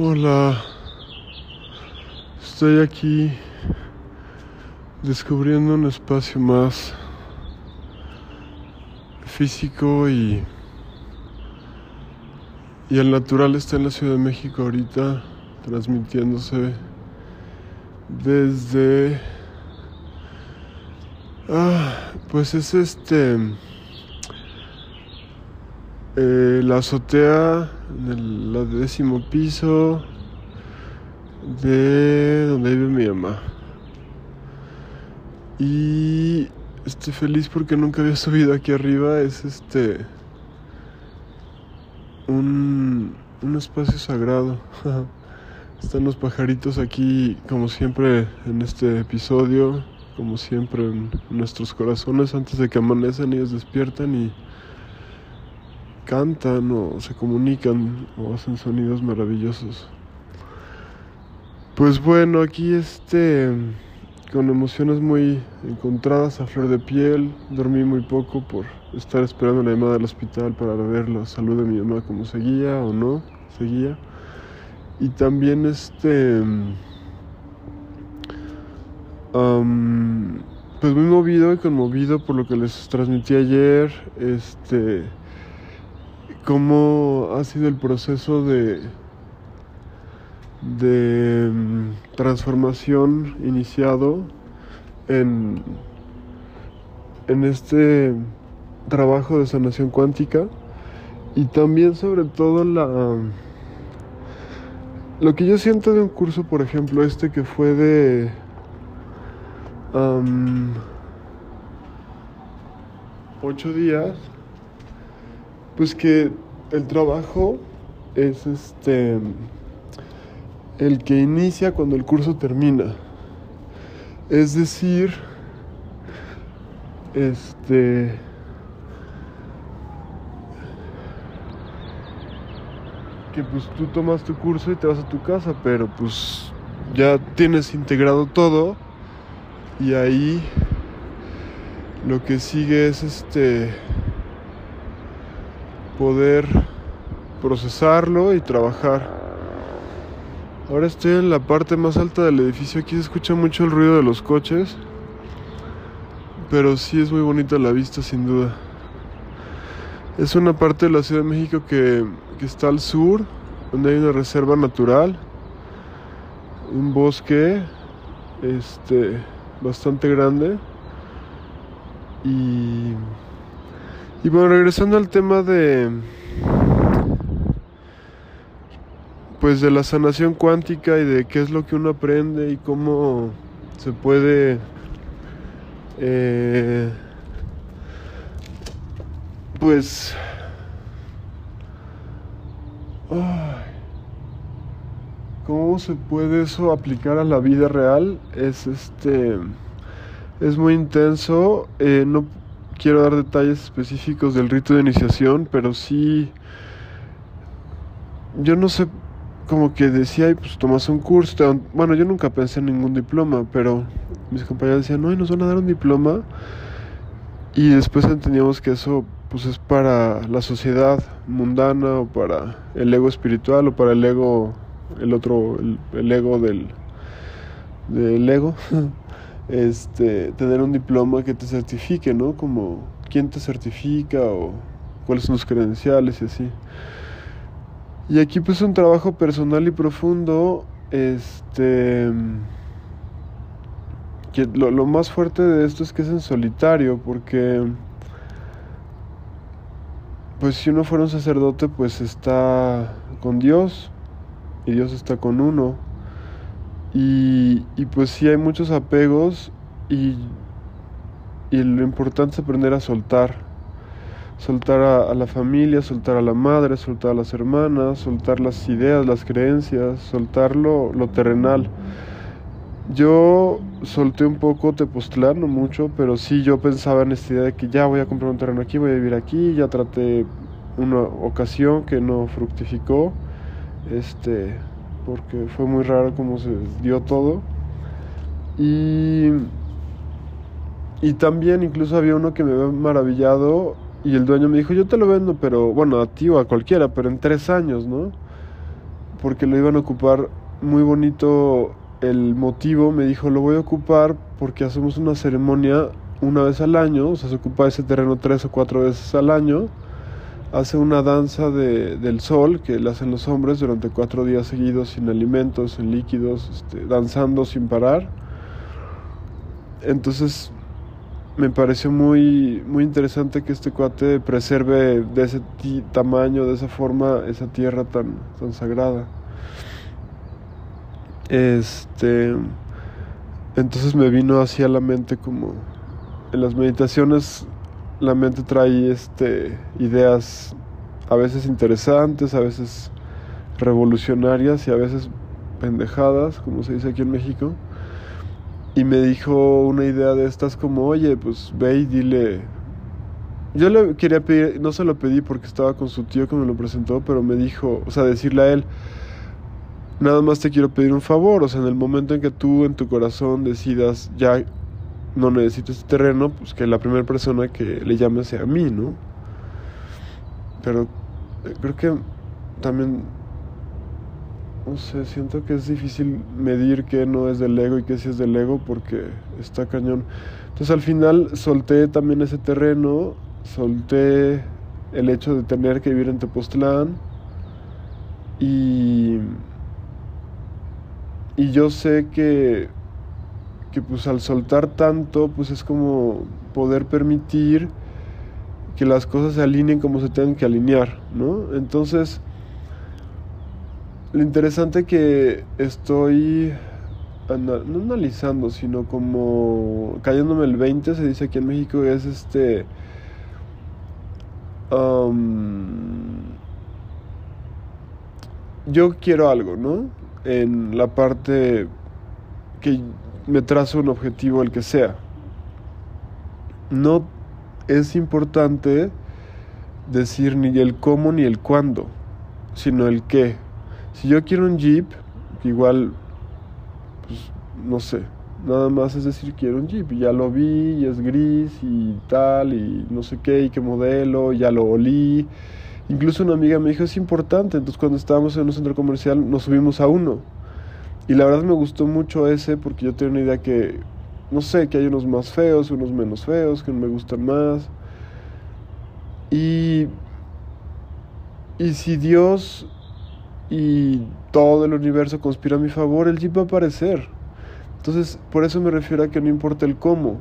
Hola, estoy aquí descubriendo un espacio más físico y, y el natural está en la Ciudad de México ahorita transmitiéndose desde ah, pues es este eh, la azotea en el décimo piso de donde vive mi mamá. Y estoy feliz porque nunca había subido aquí arriba. Es este. Un, un espacio sagrado. Están los pajaritos aquí, como siempre, en este episodio. Como siempre, en nuestros corazones. Antes de que amanecen, ellos despiertan y cantan o se comunican o hacen sonidos maravillosos. Pues bueno, aquí este con emociones muy encontradas a flor de piel, dormí muy poco por estar esperando la llamada del hospital para ver la salud de mi mamá como seguía o no seguía. Y también este pues muy movido y conmovido por lo que les transmití ayer, este cómo ha sido el proceso de, de mm, transformación iniciado en, en este trabajo de sanación cuántica y también sobre todo la lo que yo siento de un curso por ejemplo este que fue de ocho días pues que el trabajo es este el que inicia cuando el curso termina. Es decir, este que pues tú tomas tu curso y te vas a tu casa, pero pues ya tienes integrado todo y ahí lo que sigue es este poder procesarlo y trabajar. Ahora estoy en la parte más alta del edificio, aquí se escucha mucho el ruido de los coches, pero sí es muy bonita la vista sin duda. Es una parte de la Ciudad de México que, que está al sur, donde hay una reserva natural, un bosque este, bastante grande y y bueno, regresando al tema de pues de la sanación cuántica y de qué es lo que uno aprende y cómo se puede eh, pues cómo se puede eso aplicar a la vida real es este es muy intenso. Eh, no quiero dar detalles específicos del rito de iniciación, pero sí, yo no sé, como que decía, pues tomas un curso, bueno, yo nunca pensé en ningún diploma, pero mis compañeros decían, no, y nos van a dar un diploma, y después entendíamos que eso pues es para la sociedad mundana o para el ego espiritual o para el ego, el otro, el, ego del, del ego. este, tener un diploma que te certifique, ¿no? Como quién te certifica o cuáles son los credenciales y así. Y aquí pues un trabajo personal y profundo, este, que lo, lo más fuerte de esto es que es en solitario, porque pues si uno fuera un sacerdote pues está con Dios y Dios está con uno y, pues sí hay muchos apegos y, y, lo importante es aprender a soltar. Soltar a, la familia, soltar a la madre, soltar a las hermanas, soltar las ideas, las creencias, soltar lo, terrenal. Yo solté un poco Tepoztlán, no mucho, pero sí yo pensaba en esta idea de que ya voy a comprar un terreno aquí, voy a vivir aquí, ya traté una ocasión que no fructificó. Este, porque fue muy raro cómo se dio todo. Y, y también incluso había uno que me había maravillado y el dueño me dijo, yo te lo vendo, pero bueno, a ti o a cualquiera, pero en tres años, ¿no? porque lo iban a ocupar muy bonito el motivo, me dijo, lo voy a ocupar porque hacemos una ceremonia una vez al año, o sea, se ocupa ese terreno tres o cuatro veces al año, hace una danza de, del sol que hacen los hombres durante cuatro días seguidos sin alimentos, sin líquidos, este, danzando sin parar. Entonces me pareció muy, muy interesante que este cuate preserve de ese tamaño, de esa forma, esa tierra tan, tan sagrada. Este, entonces me vino así a la mente como en las meditaciones la mente trae este ideas a veces interesantes, a veces revolucionarias y a veces pendejadas, como se dice aquí en México. Y me dijo una idea de estas como, oye, pues ve y dile... Yo le quería pedir, no se lo pedí porque estaba con su tío que me lo presentó, pero me dijo, o sea, decirle a él, nada más te quiero pedir un favor, o sea, en el momento en que tú en tu corazón decidas ya no necesitas este terreno, pues que la primera persona que le llame sea a mí, ¿no? Pero eh, creo que también no sé, siento que es difícil medir qué no es del ego y qué sí es del ego porque está cañón. Entonces al final solté también ese terreno, solté el hecho de tener que vivir en Tepoztlán y, y yo sé que, que pues al soltar tanto pues es como poder permitir que las cosas se alineen como se tengan que alinear, ¿no? Entonces lo interesante que estoy no analizando, sino como cayéndome el 20, se dice aquí en México, es este... yo quiero algo, ¿no? En la parte que me trazo un objetivo, el que sea. No es importante decir ni el cómo ni el cuándo, sino el qué. Si yo quiero un Jeep, igual, pues, no sé, nada más es decir quiero un Jeep, y ya lo vi, y es gris, y tal, y no sé qué, y qué modelo, ya lo olí. Incluso una amiga me dijo, es importante, entonces cuando estábamos en un centro comercial nos subimos a uno. Y la verdad me gustó mucho ese porque yo tenía una idea que, no sé, que hay unos más feos, unos menos feos, que me gustan más. Y, y si Dios y todo el universo conspira a mi favor, el Jeep va a aparecer. Entonces, por eso me refiero a que no importa el cómo.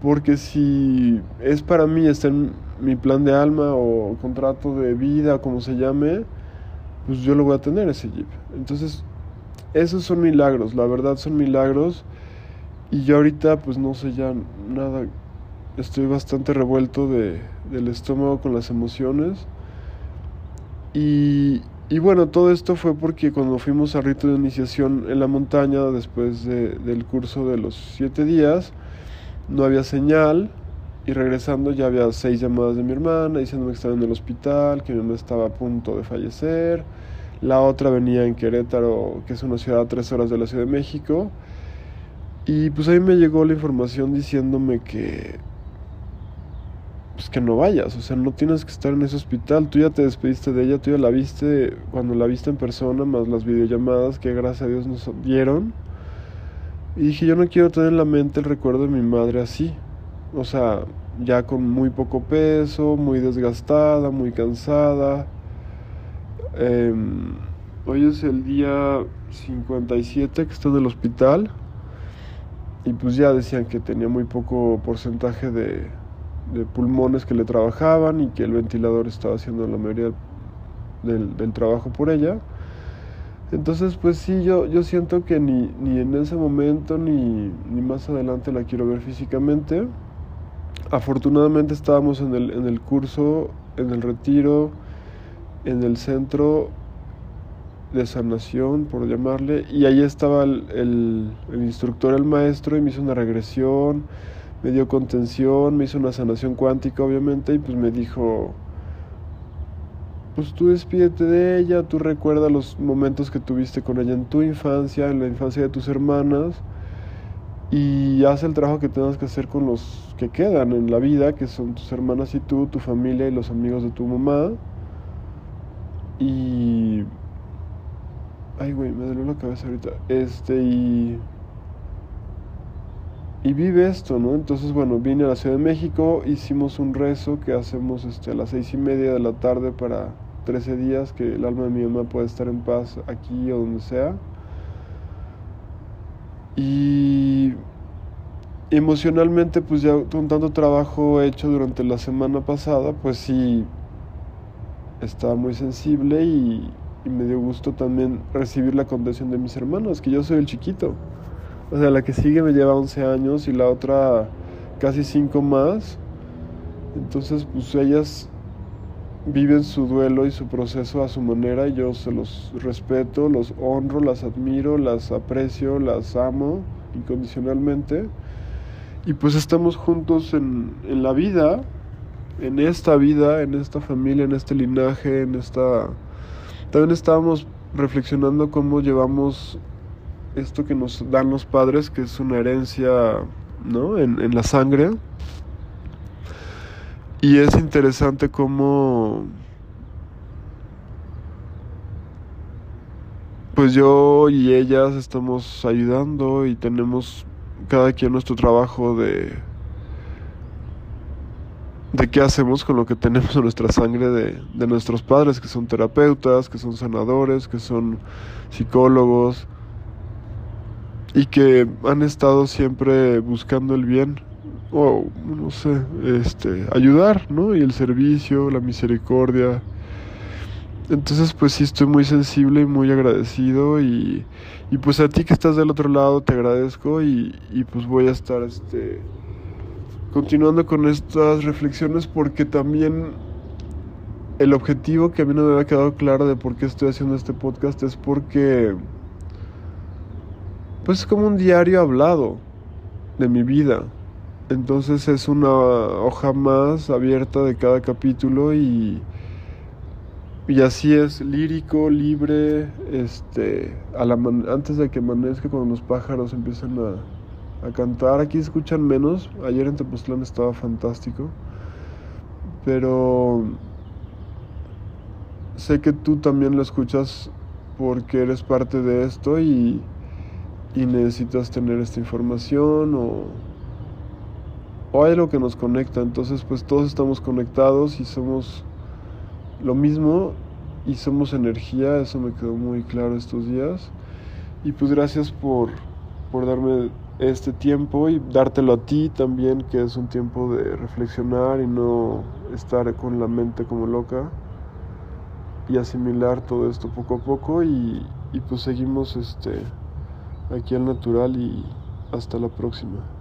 Porque si es para mí, está en mi plan de alma o contrato de vida, como se llame, pues yo lo voy a tener ese Jeep. Entonces, esos son milagros, la verdad son milagros. Y yo ahorita, pues no sé ya nada, estoy bastante revuelto de, del estómago con las emociones. Y, y bueno, todo esto fue porque cuando fuimos al rito de iniciación en la montaña, después del curso de los siete días, no había señal y regresando ya había seis llamadas de mi hermana diciéndome que estaba en el hospital, que mi mamá estaba a punto de fallecer. La otra venía en Querétaro, que es una ciudad a tres horas de la Ciudad de México. Y pues ahí me llegó la información diciéndome que pues que no vayas, o sea, no tienes que estar en ese hospital, tú ya te despediste de ella, tú ya la viste cuando la viste en persona, más las videollamadas que gracias a Dios nos dieron. Y dije, yo no quiero tener en la mente el recuerdo de mi madre así, o sea, ya con muy poco peso, muy desgastada, muy cansada. Em, hoy es el día 57 que está en el hospital y pues ya decían que tenía muy poco porcentaje de de pulmones que le trabajaban y que el ventilador estaba haciendo la mayoría del, del trabajo por ella. Entonces, pues sí, yo, yo siento que ni, ni en ese momento ni, ni, más adelante la quiero ver físicamente. Afortunadamente estábamos en el, en el curso, en el retiro, en el centro de sanación, por llamarle, y ahí estaba el, el, el instructor, el maestro, y me hizo una regresión me dio contención, me hizo una sanación cuántica obviamente y pues me dijo, pues tú despídete de ella, tú recuerda los momentos que tuviste con ella en tu infancia, en la infancia de tus hermanas y haz el trabajo que tengas que hacer con los que quedan en la vida, que son tus hermanas y tú, tu familia y los amigos de tu mamá. Y, Ay, güey, me dolió la cabeza ahorita. Este, y. Y vive esto, ¿no? Entonces, bueno, vine a la Ciudad de México, hicimos un rezo que hacemos este, a las seis y media de la tarde para 13 días, que el alma de mi mamá pueda estar en paz aquí o donde sea. Y emocionalmente, pues ya con tanto trabajo hecho durante la semana pasada, pues sí, estaba muy sensible y, me dio gusto también recibir la contención de mis hermanos, que yo soy el chiquito. O sea, la que sigue me lleva 11 años y la otra casi 5 más. Entonces, pues ellas viven su duelo y su proceso a su manera yo se los respeto, los honro, las admiro, las aprecio, las amo incondicionalmente. Y pues estamos juntos en, en la vida, en esta vida, en esta familia, en este linaje, en esta también estábamos reflexionando cómo llevamos esto que nos dan los padres, que es una herencia ¿no? en, en la sangre. Y es interesante cómo pues yo y ellas estamos ayudando y tenemos cada quien nuestro trabajo de de qué hacemos con lo que tenemos en nuestra sangre de, de, nuestros padres, que son terapeutas, que son sanadores, que son psicólogos y que han estado siempre buscando el bien o no sé, este, ayudar, ¿no? Y el servicio, la misericordia. Entonces, pues sí estoy muy sensible y muy agradecido y, y pues a ti que estás del otro lado te agradezco y, y pues voy a estar este continuando con estas reflexiones porque también el objetivo que a mí no me había quedado claro de por qué estoy haciendo este podcast es porque pues es como un diario hablado de mi vida. Entonces es una hoja más abierta de cada capítulo y así es lírico, libre, este a la antes de que amanezca cuando los pájaros empiezan a a cantar. Aquí escuchan menos. Ayer en Tepoztlán estaba fantástico. Pero sé que tú también lo escuchas porque eres parte de esto y, y necesitas tener esta información o, o hay algo que nos conecta. Entonces pues todos estamos conectados y somos lo mismo y somos energía. Eso me quedó muy claro estos días. Y pues gracias por, por darme este tiempo y dártelo a ti también, que es un tiempo de reflexionar y no estar con la mente como loca y asimilar todo esto poco a poco y, y pues seguimos este aquí al natural y hasta la próxima.